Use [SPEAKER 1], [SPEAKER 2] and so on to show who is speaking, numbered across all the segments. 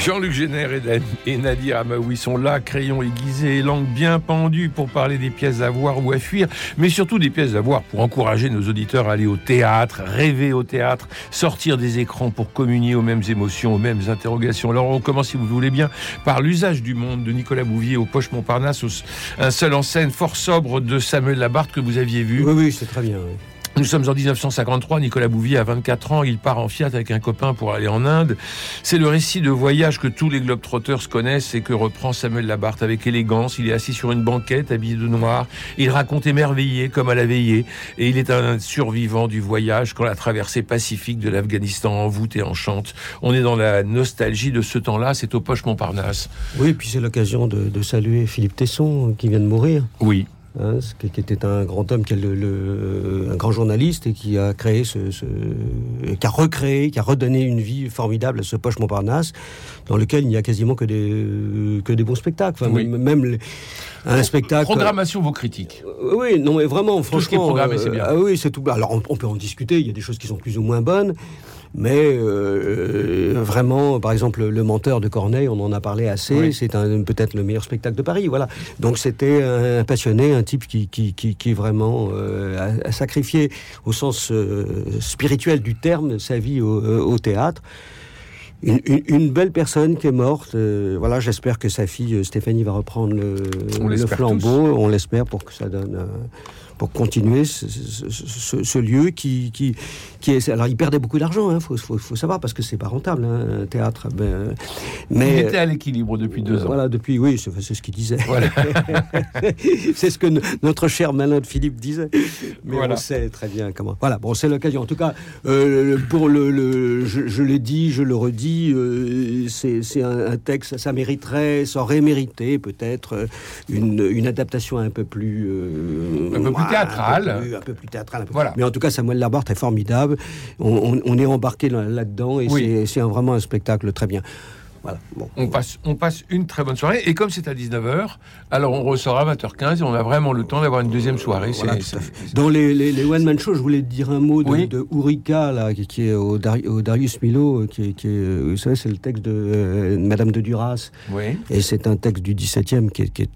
[SPEAKER 1] Jean-Luc Génère et Nadir Amaoui sont là, crayon aiguisé, langue bien pendue pour parler des pièces à voir ou à fuir, mais surtout des pièces à voir pour encourager nos auditeurs à aller au théâtre, rêver au théâtre, sortir des écrans pour communier aux mêmes émotions, aux mêmes interrogations. Alors on commence, si vous voulez bien, par l'usage du monde de Nicolas Bouvier au Poche Montparnasse, un seul en scène fort sobre de Samuel Labarthe que vous aviez vu.
[SPEAKER 2] Oui, oui, c'est très bien.
[SPEAKER 1] Nous sommes en 1953, Nicolas Bouvier a 24 ans, il part en Fiat avec un copain pour aller en Inde. C'est le récit de voyage que tous les Globetrotters connaissent et que reprend Samuel Labarthe avec élégance. Il est assis sur une banquette, habillé de noir. Il raconte émerveillé comme à la veillée. Et il est un survivant du voyage quand la traversée pacifique de l'Afghanistan envoûte et enchante. On est dans la nostalgie de ce temps-là, c'est au Poche Montparnasse.
[SPEAKER 2] Oui, et puis c'est l'occasion de, de saluer Philippe Tesson qui vient de mourir.
[SPEAKER 1] Oui,
[SPEAKER 2] Hein, qui était un grand homme, qui le, le, un grand journaliste et qui a créé ce, ce, qui a recréé, qui a redonné une vie formidable à ce poche Montparnasse, dans lequel il n'y a quasiment que des que des bons spectacles. Enfin,
[SPEAKER 1] Oui.
[SPEAKER 2] Même, les- un spectacle.
[SPEAKER 1] Programmation, vos critiques.
[SPEAKER 2] Euh, Oui, non, mais vraiment,
[SPEAKER 1] Tout ce qui est
[SPEAKER 2] franchement.
[SPEAKER 1] programmé, c'est bien.
[SPEAKER 2] ah oui, c'est tout. Alors, on, on peut en discuter. Il y a des choses qui sont plus ou moins bonnes. Mais euh, vraiment, par exemple, Le Menteur de Corneille, on en a parlé assez.
[SPEAKER 1] Oui.
[SPEAKER 2] C'est peut-être le meilleur spectacle de Paris. Voilà. Donc c'était un passionné, un type qui, qui, qui, qui vraiment euh, a, sacrifié, au sens euh, spirituel du terme, sa vie au, euh, au théâtre. Une, une- une belle personne qui est morte. euh, voilà, j'espère que sa fille euh, Stéphanie va reprendre le, flambeau. On l'espère pour que ça donne. euh, pour continuer ce, ce- ce- ce lieu qui, qui, qui est. Alors, il perdait beaucoup d'argent, il faut, faut, faut savoir, parce que c'est pas rentable, hein, un théâtre. Ben,
[SPEAKER 1] Il
[SPEAKER 2] mais.
[SPEAKER 1] était à l'équilibre depuis deux ans.
[SPEAKER 2] Voilà, depuis, oui, c'est ce qu'il disait.
[SPEAKER 1] Voilà.
[SPEAKER 2] c'est ce que no- notre cher malin de Philippe disait. Mais
[SPEAKER 1] Voilà.
[SPEAKER 2] on sait très bien comment. Voilà, bon, c'est l'occasion. En tout cas, euh, pour le, le- je, je l'ai dit, je le redis, euh, c'est c'est un, un texte, ça mériterait, ça aurait mérité peut-être euh, une, une adaptation un peu plus, euh,
[SPEAKER 1] Un peu plus
[SPEAKER 2] voilà,
[SPEAKER 1] théâtrale.
[SPEAKER 2] un peu plus, un peu plus théâtrale. un peu-
[SPEAKER 1] Voilà.
[SPEAKER 2] Mais en tout cas, Samuel Labarthe est formidable. On, on- on est embarqué là- là-dedans et
[SPEAKER 1] Oui.
[SPEAKER 2] c'est- vraiment un spectacle très bien. Voilà. Bon.
[SPEAKER 1] On passe, on passe une très bonne soirée. Et comme c'est à 19h, alors on ressort à 20h15 et on a vraiment le temps d'avoir une deuxième soirée.
[SPEAKER 2] Voilà, Dans les, les, les one man show, je voulais te dire un mot de,
[SPEAKER 1] Oui.
[SPEAKER 2] de Ourika là, qui, qui est au, Dari- au Darius Milo, qui est, qui est, euh, vous savez, c'est le texte de euh, Madame de Duras,
[SPEAKER 1] Oui.
[SPEAKER 2] et c'est un texte du 17e qui, est- qui, est-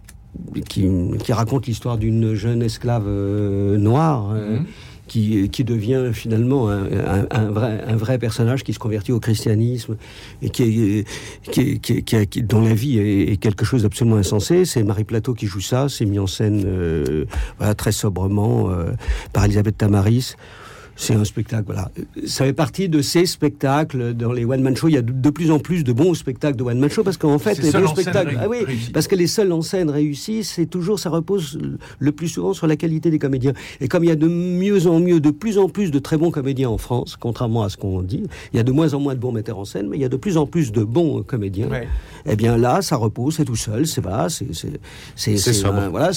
[SPEAKER 2] qui, qui raconte l'histoire d'une jeune esclave euh, noire. euh,
[SPEAKER 1] Mhm.
[SPEAKER 2] Qui, qui devient finalement un, un- un vrai, un vrai personnage qui se convertit au christianisme et qui, est- qui, est- qui, dont la vie est, est quelque chose d'absolument insensé. C'est Marie Plateau qui joue ça. C'est mis en scène euh, voilà, très sobrement euh, par Elisabeth Tamaris. C'est un spectacle, voilà. Ça fait partie de ces spectacles dans les one-man show. Il y a de, de plus en plus de bons spectacles de one-man show parce qu'en fait, les bons spectacles, ah oui, parce que les seuls en scène réussis, c'est toujours, ça repose le plus souvent sur la qualité des comédiens. Et comme il y a de mieux en mieux, de plus en plus de très bons comédiens en France, contrairement à ce qu'on dit, il y a de moins en moins de bons metteurs en scène, mais il y a de plus en plus de bons euh, comédiens.
[SPEAKER 1] Ouais.
[SPEAKER 2] Eh bien là, ça repose, c'est tout seul, c'est voilà, c'est c'est voilà,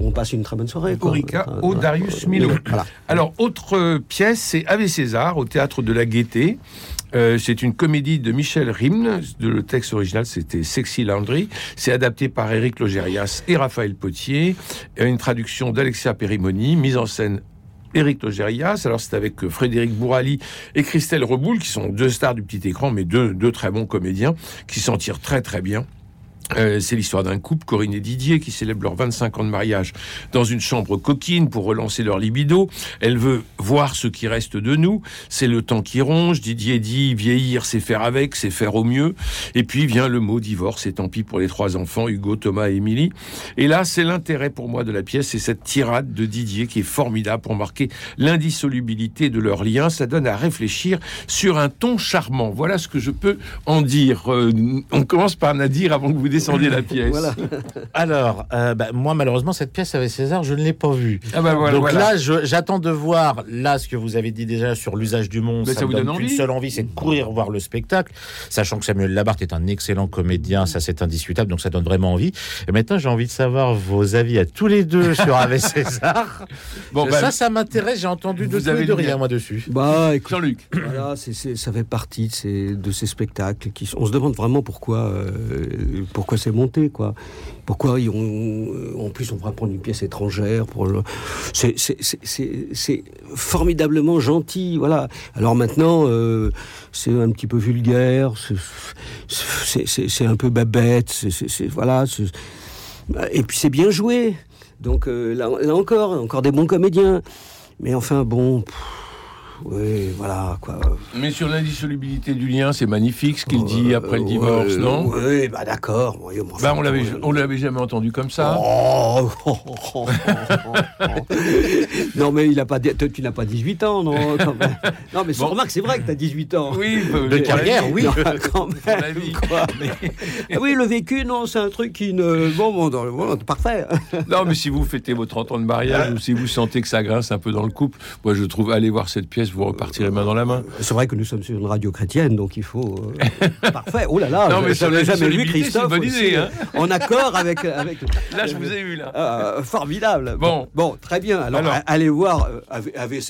[SPEAKER 2] on passe une très bonne soirée.
[SPEAKER 1] Orica
[SPEAKER 2] Enfin,
[SPEAKER 1] au
[SPEAKER 2] voilà.
[SPEAKER 1] Darius Milhaud.
[SPEAKER 2] Voilà.
[SPEAKER 1] Alors, autre euh, pièce, c'est Ave César au théâtre de la Gaîté. Euh, c'est une comédie de Michel Rimne. De- Le texte original, c'était Sexy Laundry. C'est adapté par Éric Logérias et Raphaël Potier. Une traduction d'Alexia Perimoni, mise en scène Éric Logérias. Alors, c'est avec euh, Frédéric Bourali et Christelle Reboul, qui sont deux stars du petit écran, mais deux très bons comédiens, qui s'en tirent très très bien. Euh, c'est l'histoire d'un couple, Corinne et Didier, qui célèbrent leurs 25 ans de mariage dans une chambre coquine pour relancer leur libido. Elle veut voir ce qui reste de nous. C'est le temps qui ronge. Didier dit vieillir, c'est faire avec, c'est faire au mieux. Et puis vient le mot divorce, et tant pis pour les trois enfants, Hugo, Thomas et Émilie. Et là, c'est l'intérêt pour moi de la pièce, c'est cette tirade de Didier qui est formidable pour marquer l'indissolubilité de leur lien. Ça donne à réfléchir sur un ton charmant. Voilà ce que je peux en dire. Euh, on commence par Nadir avant que vous descendez la pièce.
[SPEAKER 2] Voilà.
[SPEAKER 3] Alors, euh, bah, moi, malheureusement, cette pièce avec César, je ne l'ai pas vue.
[SPEAKER 1] Ah bah voilà,
[SPEAKER 3] Donc
[SPEAKER 1] voilà.
[SPEAKER 3] là, je- j'attends de voir là ce que vous avez dit déjà sur l'usage du monde.
[SPEAKER 1] Mais
[SPEAKER 3] ça,
[SPEAKER 1] ça vous
[SPEAKER 3] donne
[SPEAKER 1] donne envie
[SPEAKER 3] seule envie, c'est de courir voir le spectacle, sachant que Samuel Labarthe est un excellent comédien, ça c'est indiscutable, donc ça donne vraiment envie. Et maintenant, j'ai envie de savoir vos avis à tous les deux sur Ave César.
[SPEAKER 1] Bon, bah,
[SPEAKER 3] ça, ça m'intéresse. J'ai entendu de
[SPEAKER 1] vous
[SPEAKER 3] tout
[SPEAKER 1] avez
[SPEAKER 3] et de rien moi dessus.
[SPEAKER 2] Bah, écoute,
[SPEAKER 1] Jean-Luc.
[SPEAKER 2] Voilà, c'est, c'est- ça fait partie de ces, de ces spectacles qui sont- on se demande vraiment pourquoi euh, pourquoi c'est monté quoi. Pourquoi ont, en plus on va prendre une pièce étrangère pour le, c'est, formidablement gentil voilà. Alors maintenant euh, c'est un petit peu vulgaire, c'est, un peu babette, c'est, voilà. et puis c'est bien joué. Donc euh, là, là encore, encore des bons comédiens. Mais enfin bon, oui, voilà quoi.
[SPEAKER 1] Mais sur l'indissolubilité du lien, c'est magnifique ce qu'il dit après le
[SPEAKER 2] Euh,
[SPEAKER 1] divorce,
[SPEAKER 2] ouais,
[SPEAKER 1] non?
[SPEAKER 2] Oui, bah d'accord. Oui,
[SPEAKER 1] Bah, on l'avait,
[SPEAKER 2] euh,
[SPEAKER 1] on l'avait jamais entendu comme ça.
[SPEAKER 2] Oh, non, mais il a pas, tu n'as pas 18 ans, non quand même. Non, mais
[SPEAKER 1] Bon.
[SPEAKER 2] remarque, c'est vrai que tu as 18 ans.
[SPEAKER 1] Oui,
[SPEAKER 3] De carrière, oui.
[SPEAKER 2] Non, quand
[SPEAKER 1] Pour la
[SPEAKER 2] même,
[SPEAKER 1] vie.
[SPEAKER 2] quoi. Oui, le vécu, non, c'est un truc qui ne. Bon, bon, dans- bon, parfait.
[SPEAKER 1] Non, mais si vous fêtez vos 30 ans de mariage ou si vous sentez que ça grince un peu dans le couple, moi je trouve, allez voir cette pièce, vous repartirez main dans la main.
[SPEAKER 2] C'est vrai que nous sommes sur une radio chrétienne, donc il faut. euh, Parfait. Oh là là,
[SPEAKER 1] Non, mais
[SPEAKER 2] je n'avais jamais vu
[SPEAKER 1] l'indissolubilité, c'est une
[SPEAKER 2] Christophe.
[SPEAKER 1] bonne
[SPEAKER 2] aussi,
[SPEAKER 1] idée, hein.
[SPEAKER 2] euh, En accord avec. avec
[SPEAKER 1] Là, je vous ai eu, là.
[SPEAKER 2] Formidable.
[SPEAKER 1] Bon.
[SPEAKER 2] bon, très bien. Alors, allez voir. euh,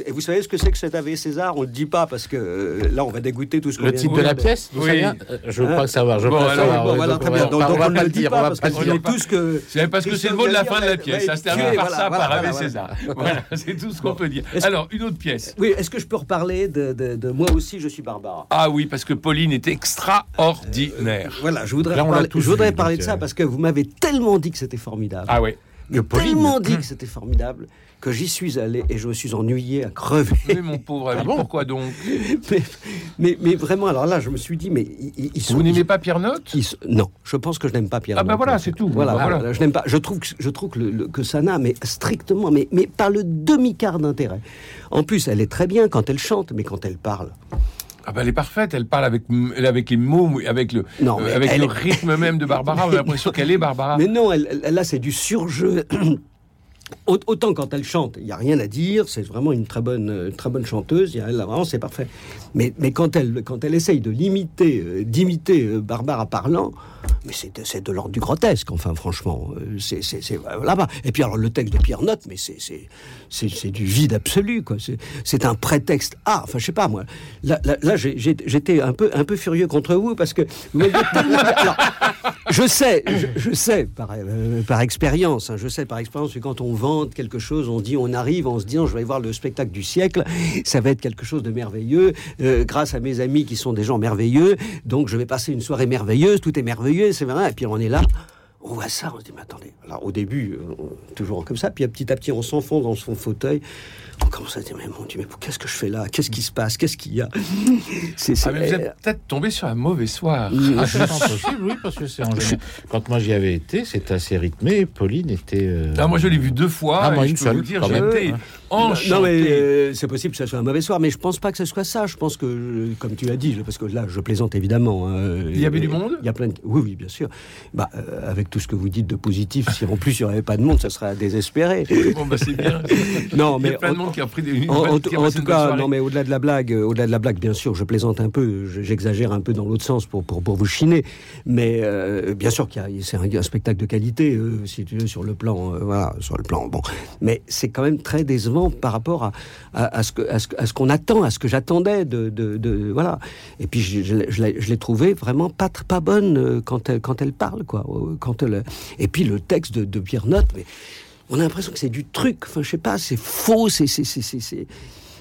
[SPEAKER 2] et vous savez ce que c'est que cet Ave César? On le dit pas parce que euh, là, on va dégoûter tout ce qu'on
[SPEAKER 3] Le titre
[SPEAKER 2] de
[SPEAKER 3] la pièce,
[SPEAKER 1] Oui.
[SPEAKER 3] Euh, Je veux
[SPEAKER 2] Hein?
[SPEAKER 3] pas savoir. Je veux pas savoir.
[SPEAKER 2] Voilà, très
[SPEAKER 3] on
[SPEAKER 2] bien.
[SPEAKER 3] va
[SPEAKER 2] Donc,
[SPEAKER 3] on
[SPEAKER 2] ne
[SPEAKER 3] pas
[SPEAKER 2] le dit
[SPEAKER 3] dire.
[SPEAKER 2] pas parce qu'on
[SPEAKER 3] dire.
[SPEAKER 2] tous que.
[SPEAKER 1] C'est parce que c'est le mot de la fin de la pièce. Ça se termine par ça, par Ave
[SPEAKER 2] voilà,
[SPEAKER 1] César.
[SPEAKER 2] voilà.
[SPEAKER 1] C'est tout ce qu'on peut dire. Alors, une autre pièce.
[SPEAKER 2] Oui, est-ce que je peux reparler de, de- de moi aussi, je suis barbare
[SPEAKER 1] Ah oui, parce que Pauline est extraordinaire.
[SPEAKER 2] Voilà, je voudrais,
[SPEAKER 3] Là,
[SPEAKER 2] parler,
[SPEAKER 3] tous
[SPEAKER 2] je voudrais
[SPEAKER 3] vu,
[SPEAKER 2] parler de ça
[SPEAKER 3] euh,
[SPEAKER 2] parce que vous m'avez tellement dit que c'était formidable.
[SPEAKER 1] Ah.
[SPEAKER 3] Que Pauline.
[SPEAKER 2] Tellement dit que c'était formidable que j'y suis allé et je me suis ennuyé à crever.
[SPEAKER 1] Mais mon pauvre ami,
[SPEAKER 3] Ah bon
[SPEAKER 1] pourquoi donc?
[SPEAKER 2] Mais, mais, mais vraiment, alors là, je me suis dit, mais ils, ils sont.
[SPEAKER 1] Vous n'aimez pas Pierre Note
[SPEAKER 2] non, je pense que je n'aime pas Pierre.
[SPEAKER 1] Ah bah
[SPEAKER 2] Note.
[SPEAKER 1] voilà, c'est tout.
[SPEAKER 2] Voilà,
[SPEAKER 1] Bah voilà.
[SPEAKER 2] voilà, je n'aime pas. Je trouve que, je trouve que, le- le- que ça n'a, mais strictement, mais, mais pas le demi-quart d'intérêt. En plus, elle est très bien quand elle chante, mais quand elle parle.
[SPEAKER 1] Ah bah elle est parfaite, elle parle avec, avec les mots, avec le,
[SPEAKER 2] Non,
[SPEAKER 1] euh, avec le rythme même de Barbara. On a l'impression qu'elle est Barbara.
[SPEAKER 2] Mais non, elle- là, c'est du surjeu. Au- Autant quand elle chante, il n'y a rien à dire, c'est vraiment une très bonne, euh, très bonne chanteuse, là, vraiment c'est parfait. Mais, mais quand, elle, quand elle essaye de l'imiter, euh, d'imiter euh, Barbara parlant, mais c'est de l'ordre du grotesque, enfin franchement, c'est là-bas. Et puis alors le texte de Pierre Note, mais c'est du vide absolu. C'est- un prétexte. Ah, enfin je sais pas moi. Là, là, j'étais un peu, un peu furieux contre vous parce que vous tellement. Je sais, je, sais par, par expérience, hein, je sais par expérience que quand on vante quelque chose, on dit, on arrive en se disant, je vais voir le spectacle du siècle, ça va être quelque chose de merveilleux, euh, grâce à mes amis qui sont des gens merveilleux, donc je vais passer une soirée merveilleuse, tout est merveilleux, c'est vrai, et puis on est là. On voit ça, on se dit, mais attendez. Alors au début, euh, on- toujours comme ça, puis petit à petit, on s'enfonce dans son fauteuil. On commence à se dire, mais mon Dieu, mais qu'est-ce que je fais là? Qu'est-ce qui se passe? Qu'est-ce qu'il y a? C'est c'est-
[SPEAKER 1] Ah, mais vous êtes peut-être tombé sur un mauvais soir.
[SPEAKER 3] Ah, c'est pas impossible, oui, parce que c'est en général- Quand moi j'y avais été, c'était assez rythmé. Pauline était. euh,
[SPEAKER 1] Ah, moi je l'ai vu deux fois.
[SPEAKER 3] Ah, moi,
[SPEAKER 1] et
[SPEAKER 3] une
[SPEAKER 1] je peux
[SPEAKER 3] seule,
[SPEAKER 1] vous dire,
[SPEAKER 3] quand
[SPEAKER 1] enchanté.
[SPEAKER 2] Non, mais euh, c'est possible que ce soit un mauvais soir, mais je pense pas que ce soit ça. Je pense que, euh, comme tu as dit, parce que là, je plaisante évidemment. hein,
[SPEAKER 1] Il y avait
[SPEAKER 2] et-
[SPEAKER 1] du monde
[SPEAKER 2] Il y a plein de... Oui, oui, bien sûr. Bah, euh, avec tout ce que vous dites de positif, si en plus il n'y avait pas de monde, ça serait à désespérer.
[SPEAKER 1] Bon, bah c'est bien.
[SPEAKER 2] non,
[SPEAKER 1] Il y
[SPEAKER 2] mais
[SPEAKER 1] a plein de monde qui a pris des. une
[SPEAKER 2] en,
[SPEAKER 1] bonne-
[SPEAKER 2] en
[SPEAKER 1] qui
[SPEAKER 2] tout-
[SPEAKER 1] a
[SPEAKER 2] en cas, non mais au-delà de la blague, euh, au-delà de la blague, bien sûr, je plaisante un peu, je- j'exagère un peu dans l'autre sens pour, pour, pour vous chiner, mais euh, bien sûr qu'il y a, c'est un, un spectacle de qualité, euh, si tu veux, sur le plan, euh, voilà, sur le plan, bon, mais c'est quand même très décevant par rapport à, à, à ce que, à ce, qu'on attend, à ce que j'attendais de, de, voilà, et puis je, je, l'ai- trouvée vraiment pas, pas bonne euh, quand elle, quand elle parle, quoi, quand elle, et puis le texte de, de Pierre Note, mais on a l'impression que c'est du truc. Enfin, je sais pas, c'est faux, c'est.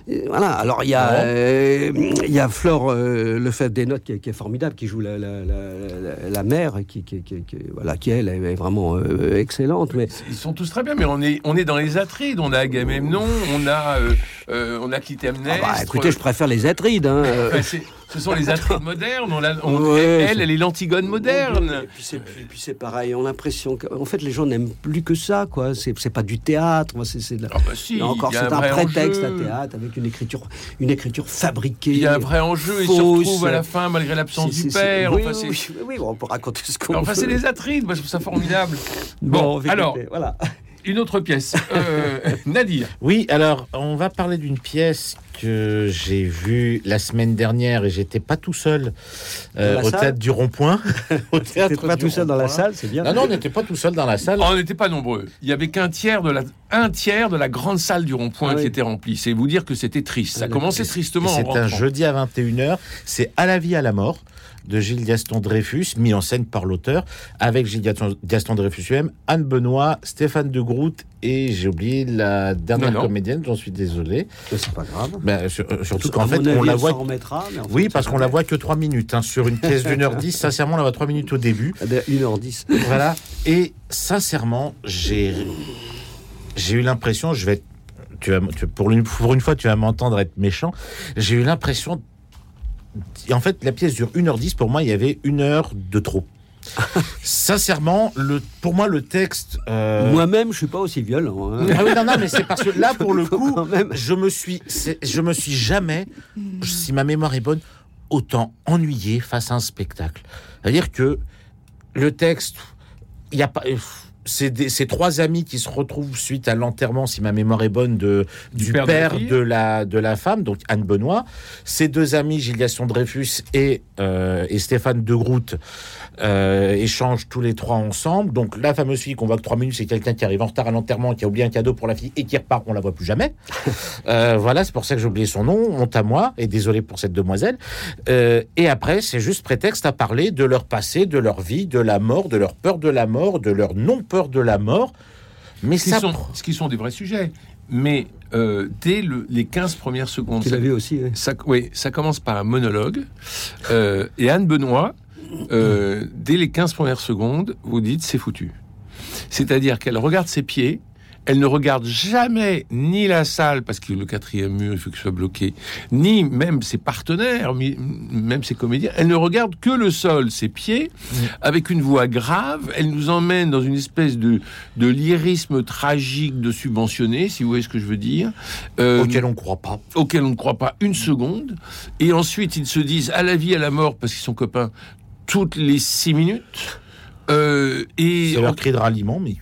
[SPEAKER 2] Euh, Voilà, alors il y a, euh, il y a Flore euh, Le fait des notes qui est, qui est formidable, qui joue la, la, la, mère, qui, qui, voilà, qui elle est vraiment euh, excellente. Mais
[SPEAKER 1] Ils sont tous très bien, mais on est, on est dans les Atrides. On a Agamemnon, on a, euh, euh, on a.
[SPEAKER 2] Ah bah, écoutez, je préfère les Atrides. Hein, euh.
[SPEAKER 1] Ce sont les intrigues modernes. On l'a- on-
[SPEAKER 2] Ouais,
[SPEAKER 1] elle, elle est l'Antigone moderne.
[SPEAKER 2] Et puis c'est, pareil, on a l'impression qu'en fait les gens n'aiment plus que ça, quoi. C'est, pas du théâtre, c'est,
[SPEAKER 1] Ah bah si,
[SPEAKER 2] encore,
[SPEAKER 1] il y a
[SPEAKER 2] c'est
[SPEAKER 1] un
[SPEAKER 2] un, prétexte
[SPEAKER 1] enjeu.
[SPEAKER 2] à théâtre avec une écriture, une écriture fabriquée.
[SPEAKER 1] Il y a un vrai enjeu. Ils se
[SPEAKER 2] fausse.
[SPEAKER 1] retrouvent à la fin malgré l'absence du père.
[SPEAKER 2] oui,
[SPEAKER 1] Enfin,
[SPEAKER 2] bon, on peut raconter ce qu'on
[SPEAKER 1] Enfin,
[SPEAKER 2] veut.
[SPEAKER 1] c'est des intrigues. Moi, je trouve ça formidable. Bon,
[SPEAKER 2] écoutez,
[SPEAKER 1] alors,
[SPEAKER 2] voilà.
[SPEAKER 1] Une autre pièce. Euh, Nadir.
[SPEAKER 3] Oui, alors on va parler d'une pièce que j'ai vue la semaine dernière et j'étais pas tout seul euh, au théâtre du Rond-Point. au théâtre
[SPEAKER 2] pas
[SPEAKER 3] du
[SPEAKER 2] tout seul dans la salle, c'est bien.
[SPEAKER 3] Non, non, on n'était pas tout seul dans la salle.
[SPEAKER 1] On n'était pas nombreux. Il y avait qu'un tiers de la, un tiers de la grande salle du rond-point
[SPEAKER 2] Ah
[SPEAKER 1] qui
[SPEAKER 2] oui.
[SPEAKER 1] était remplie. C'est vous dire que c'était triste. Ça
[SPEAKER 2] Ah,
[SPEAKER 1] commençait tristement. en
[SPEAKER 3] C'est un jeudi à 21h. C'est À la vie, à la mort de Gilles Gaston Dreyfus, mis en scène par l'auteur, avec Gilles Gaston- Dreyfus lui-même, Anne Benoît, Stéphane de Groot et j'ai oublié la dernière
[SPEAKER 1] Non, non.
[SPEAKER 3] comédienne, j'en suis désolé.
[SPEAKER 2] C'est pas grave.
[SPEAKER 3] Ben, sur- euh, surtout qu'en fait, on la voit.
[SPEAKER 2] s'en remettra, mais en
[SPEAKER 3] Oui,
[SPEAKER 2] fait,
[SPEAKER 3] parce qu'on
[SPEAKER 2] va
[SPEAKER 3] la voit que 3 minutes. hein. Sur une pièce d'une heure 10, sincèrement, on la voit 3 minutes au début.
[SPEAKER 2] être 1h10.
[SPEAKER 3] Voilà. Et sincèrement, j'ai j'ai eu l'impression, je vais être- tu vas, tu- pour, une, pour une fois, tu vas m'entendre être méchant. J'ai eu l'impression. En fait, la pièce dure 1h10. Pour moi, il y avait une heure de trop. Sincèrement, le, pour moi, le texte. euh,
[SPEAKER 2] Moi-même, je suis pas aussi violent. hein.
[SPEAKER 3] ah oui, non, non, mais c'est parce que là, pour le coup, je me suis, je me suis jamais, si ma mémoire est bonne, autant ennuyé face à un spectacle. C'est-à-dire que le texte, il y a pas. C'est ces trois amis qui se retrouvent suite à l'enterrement, si ma mémoire est bonne, de, du,
[SPEAKER 1] père
[SPEAKER 3] père,
[SPEAKER 1] de la
[SPEAKER 3] de, la, de la femme, donc Anne Benoît. Ces deux amis, Gilles Gaston Dreyfus et, euh, et Stéphane de Groot, euh, échangent tous les trois ensemble. Donc la fameuse fille qu'on voit que trois minutes, c'est quelqu'un qui arrive en retard à l'enterrement, qui a oublié un cadeau pour la fille et qui repart, on la voit plus jamais. Euh, voilà, c'est pour ça que j'ai oublié son nom, honte à moi, et désolé pour cette demoiselle. Et après, c'est juste prétexte à parler de leur passé, de leur vie, de la mort, de leur peur de la mort, de leur de la mort. Mais
[SPEAKER 1] Ce qui, sont, ce qui sont des vrais sujets. Mais euh, dès le- les 15 premières secondes,
[SPEAKER 2] Tu
[SPEAKER 1] ça,
[SPEAKER 2] l'as vu aussi. oui.
[SPEAKER 1] ça- oui, ça commence par un monologue. Euh, et Anne Benoît, euh, dès les 15 premières secondes, vous dites c'est foutu. C'est-à-dire qu'elle regarde ses pieds, elle ne regarde jamais ni la salle, parce que le quatrième mur, il faut qu'il soit bloqué, ni même ses partenaires, même ses comédiens. Elle ne regarde que le sol, ses pieds, avec une voix grave. Elle nous emmène dans une espèce de, de lyrisme tragique de subventionné, si vous voyez ce que je veux dire. Euh,
[SPEAKER 3] auquel on ne croit pas.
[SPEAKER 1] auquel on ne croit pas une seconde. Et ensuite, ils se disent à la vie, à la mort, parce qu'ils sont copains, toutes les six minutes. Euh, et
[SPEAKER 3] C'est leur cri de ralliement, mais...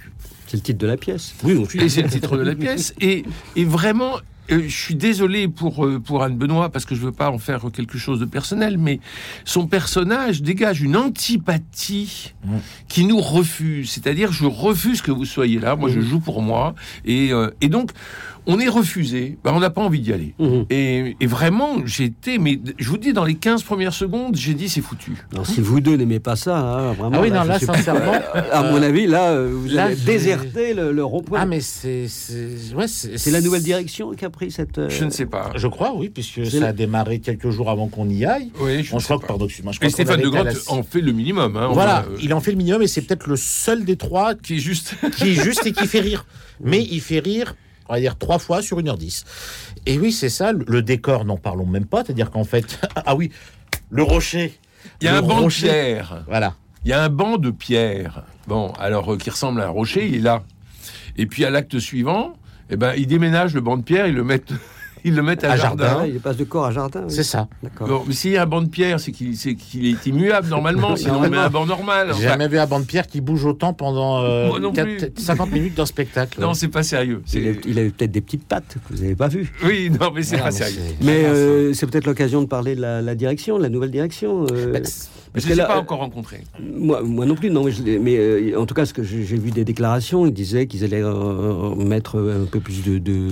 [SPEAKER 2] C'est le titre de la pièce.
[SPEAKER 3] Oui,
[SPEAKER 1] et c'est le titre de la pièce. Et, et vraiment, euh, je suis désolé pour, euh, pour Anne Benoît, parce que je veux pas en faire quelque chose de personnel, mais son personnage dégage une antipathie
[SPEAKER 3] Mm.
[SPEAKER 1] qui nous refuse. C'est-à-dire, je refuse que vous soyez là. Moi, je joue pour moi. Et, euh, et donc, on est refusé. Ben, on n'a pas envie d'y aller.
[SPEAKER 2] Mhm.
[SPEAKER 1] Et, et vraiment, j'étais, mais je vous dis, dans les 15 premières secondes, j'ai dit c'est foutu.
[SPEAKER 2] Alors, si vous deux n'aimez pas ça, hein, vraiment.
[SPEAKER 3] Ah oui, non,
[SPEAKER 2] je
[SPEAKER 3] là, sincèrement...
[SPEAKER 2] pas. À mon avis, là, euh, vous
[SPEAKER 3] là,
[SPEAKER 2] avez déserté le, le rond-point.
[SPEAKER 3] Ah, mais c'est... C'est ouais, c'est-
[SPEAKER 2] C'est la nouvelle direction qui a pris cette. euh,
[SPEAKER 1] Je ne sais pas.
[SPEAKER 3] Je crois, oui, puisque ça a démarré quelques jours avant qu'on y aille.
[SPEAKER 1] Oui, je
[SPEAKER 3] On
[SPEAKER 1] ne
[SPEAKER 3] je
[SPEAKER 1] sais
[SPEAKER 3] crois que,
[SPEAKER 1] pas.
[SPEAKER 3] pardon, excuse-moi, crois qu'on
[SPEAKER 1] Stéphane de Grotte
[SPEAKER 3] la-
[SPEAKER 1] en fait le minimum. Hein,
[SPEAKER 3] Voilà,
[SPEAKER 1] euh,
[SPEAKER 3] il en fait le minimum et c'est peut-être le seul des trois
[SPEAKER 1] qui est juste.
[SPEAKER 3] qui est juste et qui fait rire. Mais il fait rire, on va dire, trois fois sur 1h10. Et oui, c'est ça, le, décor, n'en parlons même pas. C'est-à-dire qu'en fait, ah oui, le rocher.
[SPEAKER 1] Il y a un banc de
[SPEAKER 3] rocher.
[SPEAKER 1] pierre.
[SPEAKER 3] Voilà.
[SPEAKER 1] Il y a un banc de pierre. Bon, alors euh, qui ressemble à un rocher, il est là. Et puis à l'acte suivant, eh ben, ils déménagent le banc de pierre, ils le mettent, ils le mettent à,
[SPEAKER 3] À
[SPEAKER 1] jardin.
[SPEAKER 3] jardin.
[SPEAKER 2] Ah, il passe de corps à jardin. oui.
[SPEAKER 3] C'est ça.
[SPEAKER 2] D'accord.
[SPEAKER 1] Bon, mais s'il y a un banc de pierre, c'est qu'il c'est qu'il est immuable normalement, sinon on met un banc normal.
[SPEAKER 3] J'ai
[SPEAKER 1] Enfin,
[SPEAKER 3] jamais vu un banc de pierre qui bouge autant pendant euh,
[SPEAKER 1] Moi non
[SPEAKER 3] quatre-
[SPEAKER 1] plus.
[SPEAKER 3] 50 minutes d'un spectacle.
[SPEAKER 1] non, c'est pas sérieux. C'est-
[SPEAKER 2] Il a, il peut-être des petites pattes que vous n'avez pas vues.
[SPEAKER 1] Oui, non, mais c'est
[SPEAKER 3] Ah,
[SPEAKER 1] pas
[SPEAKER 3] mais
[SPEAKER 1] sérieux.
[SPEAKER 3] c'est-
[SPEAKER 2] Mais euh, c'est peut-être l'occasion de parler de la, la direction, de la nouvelle direction. euh,
[SPEAKER 3] Bah,
[SPEAKER 2] parce
[SPEAKER 1] Je ne les ai
[SPEAKER 2] là,
[SPEAKER 1] pas encore rencontrés.
[SPEAKER 2] Moi, moi non plus, non. Mais, je l'ai- mais, euh, en tout cas, ce que j'ai vu des déclarations, ils disaient qu'ils allaient euh, mettre un peu plus de, de,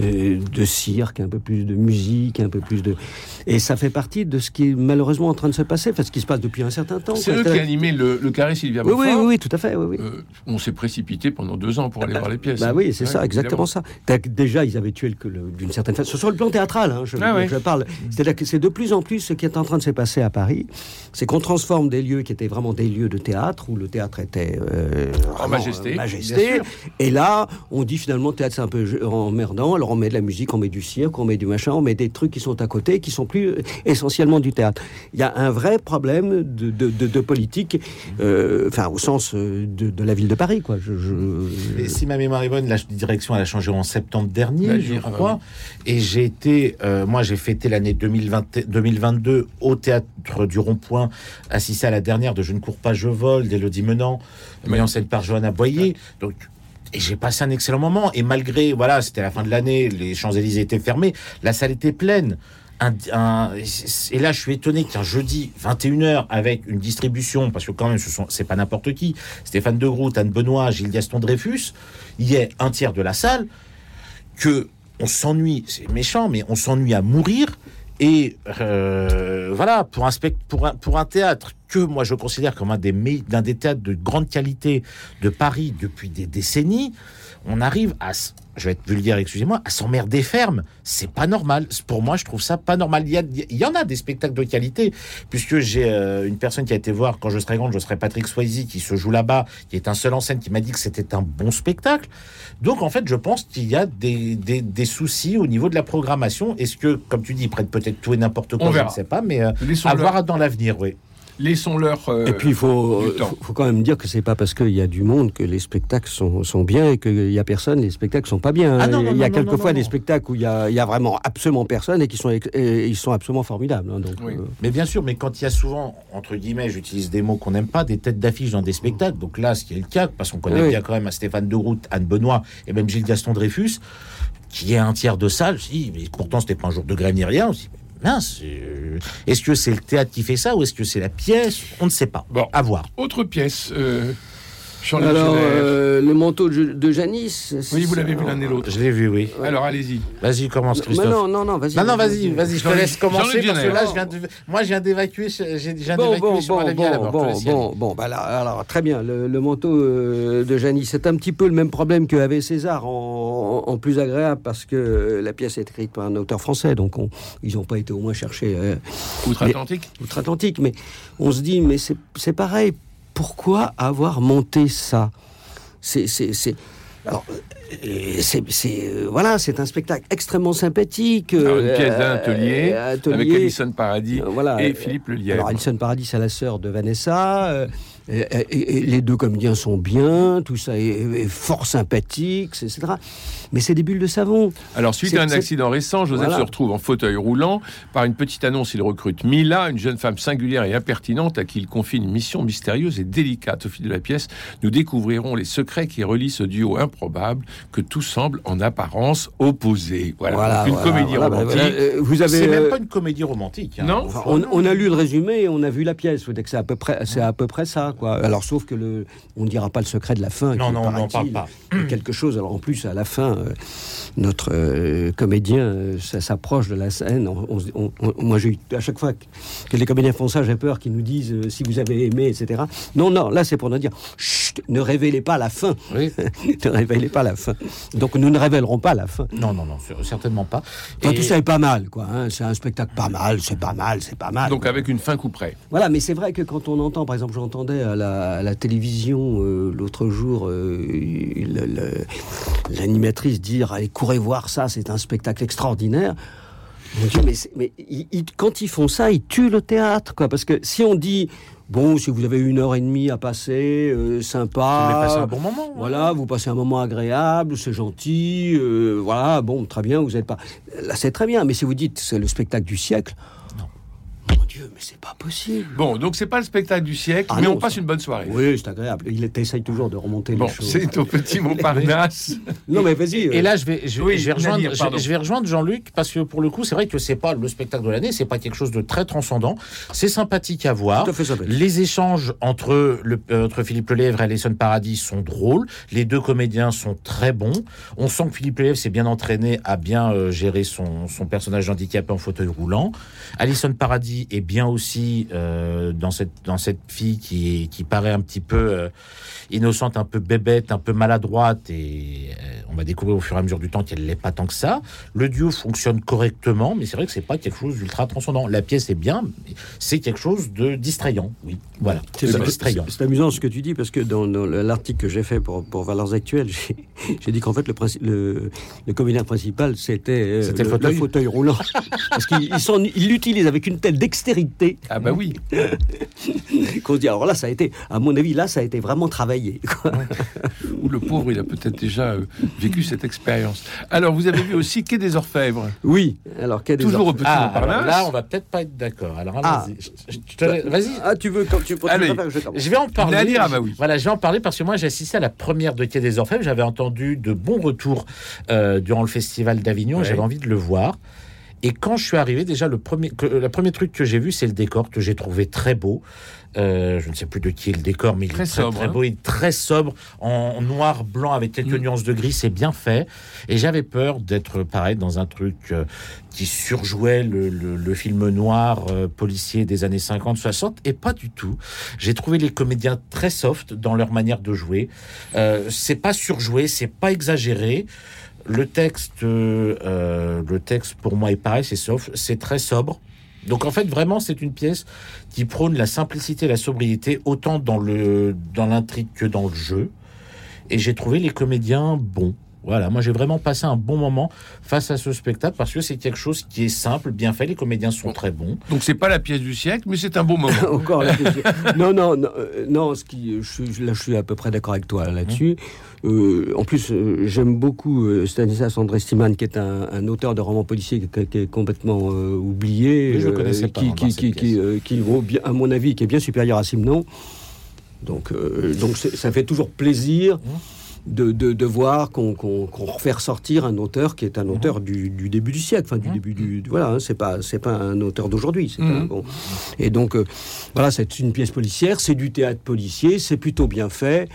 [SPEAKER 2] euh, de cirque, un peu plus de musique, un peu plus de. Et ça fait partie de ce qui est malheureusement en train de se passer, enfin, ce qui se passe depuis un certain temps.
[SPEAKER 1] C'est eux qui animaient le, le carré Sylvia
[SPEAKER 2] Oui, oui, oui, oui, tout à fait. Oui, oui.
[SPEAKER 1] On s'est précipité pendant deux ans pour aller voir les pièces.
[SPEAKER 2] Bah oui, c'est
[SPEAKER 1] Ouais,
[SPEAKER 2] ça, exactement ça. Déjà, ils avaient tué d'une certaine façon. Sur le plan théâtral, hein, je,
[SPEAKER 1] Ah ouais.
[SPEAKER 2] je parle. C'est-à-dire que c'est de plus en plus ce qui est en train de se passer à Paris. C'est qu'on transforme des lieux qui étaient vraiment des lieux de théâtre, où le théâtre était euh,
[SPEAKER 1] En majesté,
[SPEAKER 2] euh, majesté. Et là, on dit finalement, le théâtre c'est un peu emmerdant, alors on met de la musique, on met du cirque, on met du machin, on met des trucs qui sont à côté, qui sont plus euh, essentiellement du théâtre. Il y a un vrai problème de, de, de- de politique, euh, enfin au sens de, de la ville de Paris, quoi. Je, je-
[SPEAKER 3] Et si ma mémoire est bonne, la direction elle a changé en septembre dernier,
[SPEAKER 1] Bah,
[SPEAKER 3] je crois. Et j'ai été, euh, moi j'ai fêté l'année 2020 2022 au théâtre du Rond-Point, assisté à la dernière de Je ne cours pas, je vole d'Élodie Menant, mis en scène par Johanna Boyer. Donc et j'ai passé un excellent moment. Et malgré, voilà, c'était la fin de l'année, les Champs-Élysées étaient fermés, la salle était pleine. Un- un- et là, je suis étonné qu'un jeudi 21h avec une distribution, parce que quand même, ce sont, c'est pas n'importe qui, Stéphane De Groot, Anne Benoît, Gilles Gaston Dreyfus, il y ait un tiers de la salle, que on s'ennuie, c'est méchant, mais on s'ennuie à mourir. Et euh, voilà, pour un, pour, un, théâtre que moi je considère comme un des, des théâtres de grande qualité de Paris depuis des décennies, on arrive à, je vais être vulgaire, excusez-moi, à s'emmerder ferme. C'est pas normal. Pour moi, je trouve ça pas normal. Il y, a- il y en a des spectacles de qualité, puisque j'ai euh, une personne qui a été voir quand je serai grande, je serai Patrick Swayze, qui se joue là-bas, qui est un seul en scène, qui m'a dit que c'était un bon spectacle. Donc, en fait, je pense qu'il y a des, des, des soucis au niveau de la programmation. Est-ce que, comme tu dis, ils prennent peut-être tout et n'importe quoi,
[SPEAKER 1] On
[SPEAKER 3] je
[SPEAKER 1] verra.
[SPEAKER 3] ne sais pas, mais euh, à voir dans l'avenir, oui.
[SPEAKER 1] Laissons-leur, euh,
[SPEAKER 2] Et puis il faut,
[SPEAKER 1] temps.
[SPEAKER 2] faut, faut quand même dire que c'est pas parce qu'il y a du monde que les spectacles sont, sont bien et qu'il y a personne, les spectacles sont pas bien.
[SPEAKER 3] Ah non, non,
[SPEAKER 2] il y a
[SPEAKER 3] non, non,
[SPEAKER 2] quelquefois
[SPEAKER 3] non,
[SPEAKER 2] des spectacles où il y a, il y a vraiment absolument personne et qui sont, et ils sont absolument formidables. hein, donc,
[SPEAKER 1] Oui.
[SPEAKER 2] euh,
[SPEAKER 3] Mais bien sûr, mais quand il y a souvent, entre guillemets, j'utilise des mots qu'on n'aime pas, des têtes d'affiche dans des spectacles, donc là, ce qui est le cas, parce qu'on connaît
[SPEAKER 2] Oui.
[SPEAKER 3] bien quand même à Stéphane De Groot, Anne Benoît et même Gilles Gaston Dreyfus, qui est un tiers de salle, dis, mais pourtant c'était pas un jour de grève ni rien, mais mince, euh, est-ce que c'est le théâtre qui fait ça ou est-ce que c'est la pièce? On ne sait pas.
[SPEAKER 1] Bon.
[SPEAKER 3] à voir.
[SPEAKER 1] autre pièce. Euh,
[SPEAKER 2] Alors, euh, le manteau de, de Janice.
[SPEAKER 1] oui, vous l'avez vu l'un et l'autre.
[SPEAKER 3] Je l'ai vu, oui.
[SPEAKER 1] Alors, allez-y.
[SPEAKER 3] Vas-y, commence, Christophe.
[SPEAKER 2] non, non, non, vas-y.
[SPEAKER 3] Non, non, vas-y, vas-y, je te laisse commencer parce que là, je viens de, moi, je viens d'évacuer, j'ai viens
[SPEAKER 2] Bon, bon,
[SPEAKER 3] sur
[SPEAKER 2] bon,
[SPEAKER 3] à la
[SPEAKER 2] bon,
[SPEAKER 3] mort.
[SPEAKER 2] bon, bon, bon, bah là, alors très bien. Le, le manteau euh, de Janice, c'est un petit peu le même problème qu'avait César, en, en plus agréable parce que la pièce est écrite par un auteur français, donc on- ils n'ont pas été au moins chercher euh,
[SPEAKER 1] Outre-Atlantique.
[SPEAKER 2] outre-Atlantique. Mais on se dit, mais c'est c'est pareil. Pourquoi avoir monté ça C'est c'est- euh, euh, voilà, c'est un spectacle extrêmement sympathique.
[SPEAKER 1] Alors, une
[SPEAKER 2] euh,
[SPEAKER 1] pièce d'un atelier,
[SPEAKER 2] atelier.
[SPEAKER 1] avec Alison Paradis
[SPEAKER 2] voilà.
[SPEAKER 1] et Philippe Le Lièvre.
[SPEAKER 2] Alors, Alison Paradis, c'est la sœur de Vanessa. Et, et- et les deux comédiens sont bien, tout ça est, est fort sympathique, etc. Mais c'est des bulles de savon.
[SPEAKER 1] Alors, suite à un accident récent, Joseph
[SPEAKER 2] Voilà.
[SPEAKER 1] se retrouve en fauteuil roulant. Par une petite annonce, il recrute Mila, une jeune femme singulière et impertinente à qui il confie une mission mystérieuse et délicate. Au fil de la pièce, nous découvrirons les secrets qui relient ce duo improbable que tout semble en apparence opposé. Voilà, une
[SPEAKER 2] voilà,
[SPEAKER 1] comédie
[SPEAKER 2] voilà, bah,
[SPEAKER 1] romantique.
[SPEAKER 2] voilà, euh, vous avez.
[SPEAKER 3] C'est même
[SPEAKER 2] euh,
[SPEAKER 3] pas une comédie romantique. hein.
[SPEAKER 1] Non.
[SPEAKER 2] Enfin, on, on a lu le résumé et on a vu la pièce. C'est à peu près, c'est à peu près ça, quoi. Alors, sauf que le, on ne dira pas le secret de la fin.
[SPEAKER 3] Non, non, on n'en parle
[SPEAKER 2] est Quelque chose. Alors, en plus, à la fin, euh, notre euh, comédien euh, ça s'approche de la scène. On- on- on- on- moi, j'ai eu à chaque fois que, les comédiens font ça, j'ai peur qu'ils nous disent euh, si vous avez aimé, etc. Non, non. Là, c'est pour nous dire, Chut, ne révélez pas la fin.
[SPEAKER 3] Oui.
[SPEAKER 2] ne révélez pas la fin. Donc, nous ne révélerons pas la fin.
[SPEAKER 3] Non, non, non, cer- certainement pas.
[SPEAKER 2] Enfin,
[SPEAKER 3] Et-
[SPEAKER 2] tout ça est pas mal, quoi. hein. C'est un spectacle pas mal, c'est pas mal, c'est pas mal.
[SPEAKER 1] Donc, avec une fin coup près.
[SPEAKER 2] Voilà, mais c'est vrai que quand on entend, par exemple, j'entendais à la, à la télévision euh, l'autre jour euh, l'animatrice dire Allez, courez voir ça, c'est un spectacle extraordinaire. On dit, mais, mais ils- ils- quand ils font ça, ils tuent le théâtre, quoi. Parce que si on dit Bon, si vous avez une heure et demie à passer, euh,
[SPEAKER 3] Vous
[SPEAKER 2] sympa.
[SPEAKER 3] voulez passer un bon moment hein.
[SPEAKER 2] Voilà, vous passez un moment agréable, c'est gentil, euh, voilà, bon, très bien, vous n'êtes pas. Là, c'est très bien, mais si vous dites c'est le spectacle du siècle. Mon Dieu, mais c'est pas possible.
[SPEAKER 1] Bon, donc c'est pas le spectacle du siècle,
[SPEAKER 2] Ah
[SPEAKER 1] mais
[SPEAKER 2] non,
[SPEAKER 1] on passe
[SPEAKER 2] ça-
[SPEAKER 1] une bonne soirée.
[SPEAKER 2] Oui, c'est agréable. Il essaye toujours de remonter
[SPEAKER 1] Bon,
[SPEAKER 2] les choses.
[SPEAKER 1] c'est au petit Montparnasse.
[SPEAKER 2] Non, mais vas-y.
[SPEAKER 3] Et
[SPEAKER 2] euh,
[SPEAKER 3] là, je vais, je,
[SPEAKER 1] Oui,
[SPEAKER 3] je vais rejoindre,
[SPEAKER 1] Nadir, pardon.
[SPEAKER 3] je, je vais rejoindre Jean-Luc parce que pour le coup, c'est vrai que c'est pas le spectacle de l'année, c'est pas quelque chose de très transcendant. C'est sympathique à voir.
[SPEAKER 2] Tout à fait sympathique.
[SPEAKER 3] Les échanges entre, le, euh, entre Philippe Lelièvre et Alison Paradis sont drôles. Les deux comédiens sont très bons. On sent que Philippe Lelièvre s'est bien entraîné à bien euh, gérer son, son personnage handicapé en fauteuil roulant. Alison Paradis est bien bien aussi euh, dans cette dans cette fille qui qui paraît un petit peu euh, innocente, un peu bébête, un peu maladroite et euh, on va découvrir au fur et à mesure du temps qu'elle l'est pas tant que ça. Le duo fonctionne correctement, mais c'est vrai que c'est pas quelque chose d'ultra transcendant. La pièce est bien, mais c'est quelque chose de distrayant. Oui, voilà,
[SPEAKER 2] C'est
[SPEAKER 3] distrayant.
[SPEAKER 2] c'est amusant ce que tu dis parce que dans, dans l'article que j'ai fait pour, pour Valeurs Actuelles, j'ai dit qu'en fait le, le, le comédien principal c'était euh,
[SPEAKER 3] C'était le fauteuil.
[SPEAKER 2] roulant parce qu'il l'utilise avec une telle dextérité
[SPEAKER 1] Ah bah oui.
[SPEAKER 2] qu'on se dit alors là ça a été à mon avis là ça a été vraiment travaillé.
[SPEAKER 1] Ou le pauvre, il a peut-être déjà euh, vécu cette expérience. Alors, vous avez vu aussi Quai des Orfèvres.
[SPEAKER 2] Oui. Alors quel
[SPEAKER 1] Toujours au Petit
[SPEAKER 3] Ah, là, on va peut-être pas être d'accord. Alors,
[SPEAKER 2] Ah.
[SPEAKER 3] vas-y.
[SPEAKER 2] Ah tu veux quand tu, tu
[SPEAKER 1] Allez.
[SPEAKER 2] que je
[SPEAKER 3] Je vais en parler.
[SPEAKER 1] Nali Ramaoui.
[SPEAKER 3] Voilà, je vais en parler parce que moi j'ai assisté à la première de Quai des Orfèvres. J'avais entendu de bons retours euh, durant le festival d'Avignon.
[SPEAKER 1] Ouais.
[SPEAKER 3] J'avais envie de le voir. Et quand je suis arrivé, déjà le premier, que, le premier truc que j'ai vu, c'est le décor que j'ai trouvé très beau. Euh, je ne sais plus de qui est le décor, mais il
[SPEAKER 1] Très
[SPEAKER 3] est très,
[SPEAKER 1] sobre,
[SPEAKER 3] très
[SPEAKER 1] hein.
[SPEAKER 3] beau, il est très sobre, en noir, blanc, avec quelques
[SPEAKER 1] Mm.
[SPEAKER 3] nuances de gris, c'est bien fait. Et j'avais peur d'être pareil dans un truc euh, qui surjouait le, le- le film noir euh, policier des années 50-60, et pas du tout. J'ai trouvé les comédiens très soft dans leur manière de jouer. Euh, c'est pas surjoué, c'est pas exagéré. Le texte, euh, euh, le texte pour moi est pareil, c'est soft, c'est très sobre. Donc en fait vraiment c'est une pièce qui prône la simplicité et la sobriété autant dans le dans l'intrigue que dans le jeu. Et j'ai trouvé les comédiens bons. Voilà, moi j'ai vraiment passé un bon moment face à ce spectacle parce que c'est quelque chose qui est simple, bien fait. Les comédiens sont très bons.
[SPEAKER 1] Donc, c'est pas la pièce du siècle, mais c'est un beau moment.
[SPEAKER 2] Encore la non, non, non, euh, non, ce qui, je, suis- là, je suis à peu près d'accord avec toi là-dessus. Euh, en plus, euh, j'aime beaucoup euh, Stanislas André Stiman, qui est un, un auteur de romans policiers qui, qui est complètement euh, oublié,
[SPEAKER 3] je connaissais pas,
[SPEAKER 2] qui,
[SPEAKER 3] moi,
[SPEAKER 2] qui, vaut bien, à mon avis, qui est bien supérieur à Simon. Donc, ça fait toujours plaisir. De, de, de voir qu'on qu'on refait ressortir un auteur qui est un auteur du, du début du siècle, enfin du début du, du- voilà, hein, c'est pas c'est pas un auteur d'aujourd'hui, bon. Et donc voilà, c'est une pièce policière, c'est du théâtre policier, c'est plutôt bien fait,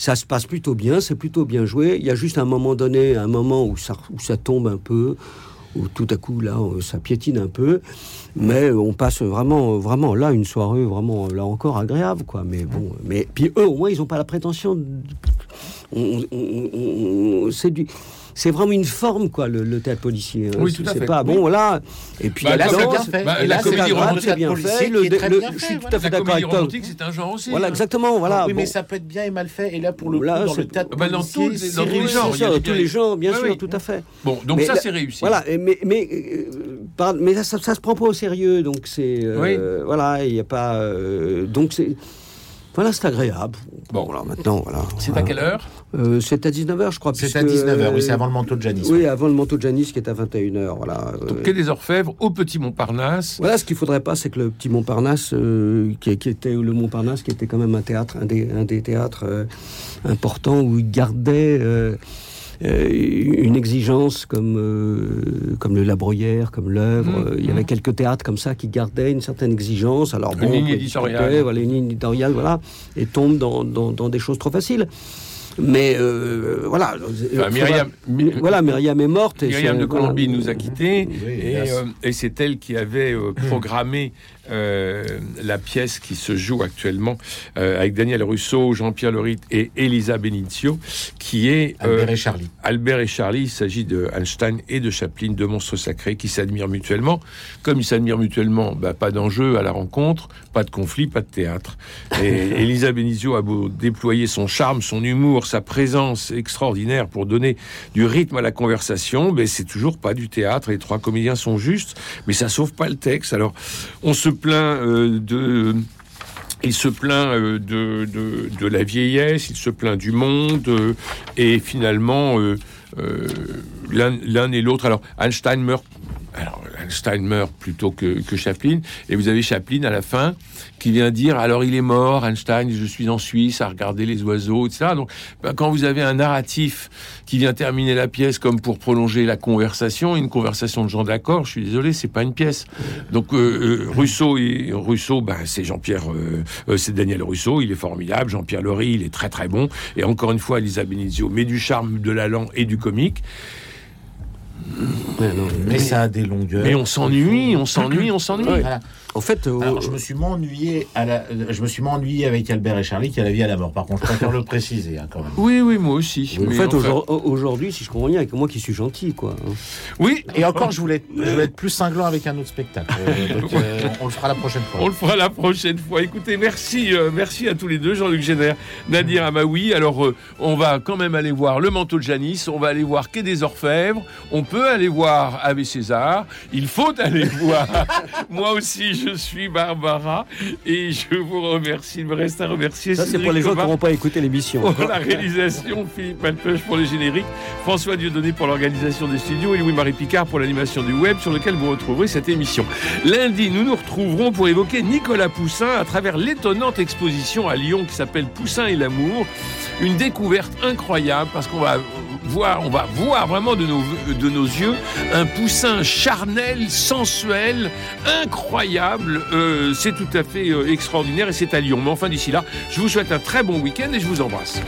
[SPEAKER 2] ça se passe plutôt bien, c'est plutôt bien joué. Il y a juste un moment donné, un moment où ça où ça tombe un peu, où tout à coup là ça piétine un peu, mais on passe vraiment vraiment là une soirée vraiment là encore agréable quoi. Mais bon, mais puis eux au moins ils n'ont pas la prétention. de- on- on- on- c'est du c'est vraiment une forme, quoi, le, le théâtre policier. hein.
[SPEAKER 1] Oui, tout à
[SPEAKER 2] C'est
[SPEAKER 1] fait.
[SPEAKER 2] pas
[SPEAKER 1] Oui.
[SPEAKER 2] bon, là. Et puis
[SPEAKER 1] Bah,
[SPEAKER 2] bien
[SPEAKER 1] bien
[SPEAKER 2] fait.
[SPEAKER 1] Bah,
[SPEAKER 2] Et
[SPEAKER 1] la
[SPEAKER 2] là,
[SPEAKER 1] comédie romantique
[SPEAKER 2] c'est bien fait. Le,
[SPEAKER 3] est très
[SPEAKER 2] le-
[SPEAKER 3] bien
[SPEAKER 2] je suis tout à fait
[SPEAKER 1] La
[SPEAKER 2] d'accord
[SPEAKER 1] comédie
[SPEAKER 2] avec toi.
[SPEAKER 1] romantique, c'est un genre aussi.
[SPEAKER 2] Voilà,
[SPEAKER 1] hein.
[SPEAKER 2] exactement. Voilà.
[SPEAKER 3] oui, mais
[SPEAKER 2] bon.
[SPEAKER 3] ça peut être bien et mal fait. Et là, pour le
[SPEAKER 2] Là,
[SPEAKER 3] coup, dans le théâtre
[SPEAKER 1] Bah, dans
[SPEAKER 3] policier,
[SPEAKER 1] tous les-
[SPEAKER 3] c'est
[SPEAKER 1] dans tous les
[SPEAKER 3] réussi.
[SPEAKER 1] genres,
[SPEAKER 2] C'est
[SPEAKER 1] il y a
[SPEAKER 2] ça,
[SPEAKER 1] des
[SPEAKER 2] tous les gens, bien sûr, tout à fait.
[SPEAKER 1] Bon, donc ça, c'est réussi.
[SPEAKER 2] Voilà, mais, mais, euh, mais ça, ça, ça se prend pas au sérieux, donc c'est. euh, Voilà, il n'y a pas. euh, donc c'est. Voilà, c'est agréable.
[SPEAKER 1] Bon.
[SPEAKER 2] voilà, maintenant, voilà.
[SPEAKER 1] C'est à quelle heure
[SPEAKER 2] Euh, C'est à 19h, je crois.
[SPEAKER 3] C'est à
[SPEAKER 2] puisque,
[SPEAKER 3] 19h, oui, c'est avant le manteau de Janis.
[SPEAKER 2] Oui, avant le manteau de Janis qui est à 21h. Voilà.
[SPEAKER 1] Donc, Quai des Orfèvres, au Petit Montparnasse.
[SPEAKER 2] Voilà, ce qu'il faudrait pas, c'est que le petit Montparnasse, euh, qui, qui était le Montparnasse, qui était quand même un théâtre, un des, un des théâtres euh, importants où il gardait une exigence comme euh, comme le La Bruyère, comme l'œuvre.
[SPEAKER 1] Mmh,
[SPEAKER 2] Euh, il y avait quelques théâtres comme ça qui gardaient une certaine exigence. Alors
[SPEAKER 1] Une
[SPEAKER 2] bon,
[SPEAKER 1] ligne
[SPEAKER 2] on peut
[SPEAKER 1] éditoriale.
[SPEAKER 2] Voilà, une ligne éditoriale, voilà, et tombe dans, dans, dans des choses trop faciles. Mais euh, voilà.
[SPEAKER 1] Enfin, Myriam-
[SPEAKER 2] voilà, Myriam est morte. et
[SPEAKER 1] Myriam de Colombie
[SPEAKER 2] voilà.
[SPEAKER 1] nous a quittés
[SPEAKER 3] Oui,
[SPEAKER 1] et, euh, c'est elle qui avait euh, programmé euh, la pièce qui se joue actuellement euh, avec Daniel Russo, Jean-Pierre Lerit et Elisa Benicio, qui est euh,
[SPEAKER 3] Albert et Charlie.
[SPEAKER 1] Albert et Charlie. Il s'agit de Einstein et de Chaplin, deux monstres sacrés qui s'admirent mutuellement. Comme ils s'admirent mutuellement, bah, pas d'enjeu à la rencontre, pas de conflit, pas de théâtre. Et Elisa Benicio a beau déployer son charme, son humour, sa présence extraordinaire pour donner du rythme à la conversation, mais c'est toujours pas du théâtre. Les trois comédiens sont justes, mais ça sauve pas le texte. Alors, on se plaint euh, de il se plaint euh, de, de, la vieillesse, il se plaint du monde, euh, et finalement, l'un et l'autre. Alors, Einstein meurt. Alors, Einstein meurt plutôt que, que Chaplin, et vous avez Chaplin à la fin qui vient dire alors il est mort, Einstein, je suis en Suisse à regarder les oiseaux, etc. Donc, ben, quand vous avez un narratif qui vient terminer la pièce comme pour prolonger la conversation, une conversation de gens d'accord, je suis désolé, c'est pas une pièce. Donc, euh, euh, Rousseau, et, Rousseau, ben, c'est Jean-Pierre, euh, c'est Daniel Rousseau, il est formidable. Jean-Pierre Laurie, il est très très bon. Et encore une fois, Elisa Benizio met du charme, de l'allant et du comique.
[SPEAKER 2] Ouais, non,
[SPEAKER 3] mais, ça a des longueurs.
[SPEAKER 1] Mais on s'ennuie, on s'ennuie, on s'ennuie.
[SPEAKER 2] Ouais.
[SPEAKER 3] Voilà.
[SPEAKER 2] En fait, euh,
[SPEAKER 3] Alors, je me suis m'ennuyé à la, je me suis m'ennuyé avec Albert et Charlie qui a la vie à la mort. Par contre, je préfère le préciser hein, quand même.
[SPEAKER 1] Oui, oui, moi aussi.
[SPEAKER 2] en
[SPEAKER 1] Mais
[SPEAKER 2] fait, aujourd- aujourd'hui, si je comprends bien, avec moi qui suis gentil, quoi. hein.
[SPEAKER 1] oui,
[SPEAKER 3] Et encore, je voulais, être, je voulais être plus cinglant avec un autre spectacle. Euh, donc, euh, on, on le fera la prochaine fois.
[SPEAKER 1] On le fera la prochaine fois. Écoutez, merci, euh, merci à tous les deux, Jean-Luc Génère, Nadir Amaoui. Alors, euh, on va quand même aller voir le manteau de Janis, on va aller voir Quai des Orfèvres, on peut aller voir Ave César, il faut aller voir. Moi aussi, je suis Barbara et je vous remercie. Il me reste à remercier
[SPEAKER 2] Ça, c'est pour les gens qui n'auront pas écouté l'émission.
[SPEAKER 1] pour la réalisation, Philippe Malpeuch pour les génériques, François Dieudonné pour l'organisation des studios et Louis-Marie Picard pour l'animation du web sur lequel vous retrouverez cette émission. Lundi, nous nous retrouverons pour évoquer Nicolas Poussin à travers l'étonnante exposition à Lyon qui s'appelle Poussin et l'amour. Une découverte incroyable parce qu'on va voir, on va voir vraiment de nos, de nos yeux un Poussin charnel, sensuel, incroyable. Euh, c'est tout à fait euh, extraordinaire et c'est à Lyon. Mais enfin, d'ici là, je vous souhaite un très bon week-end et je vous embrasse.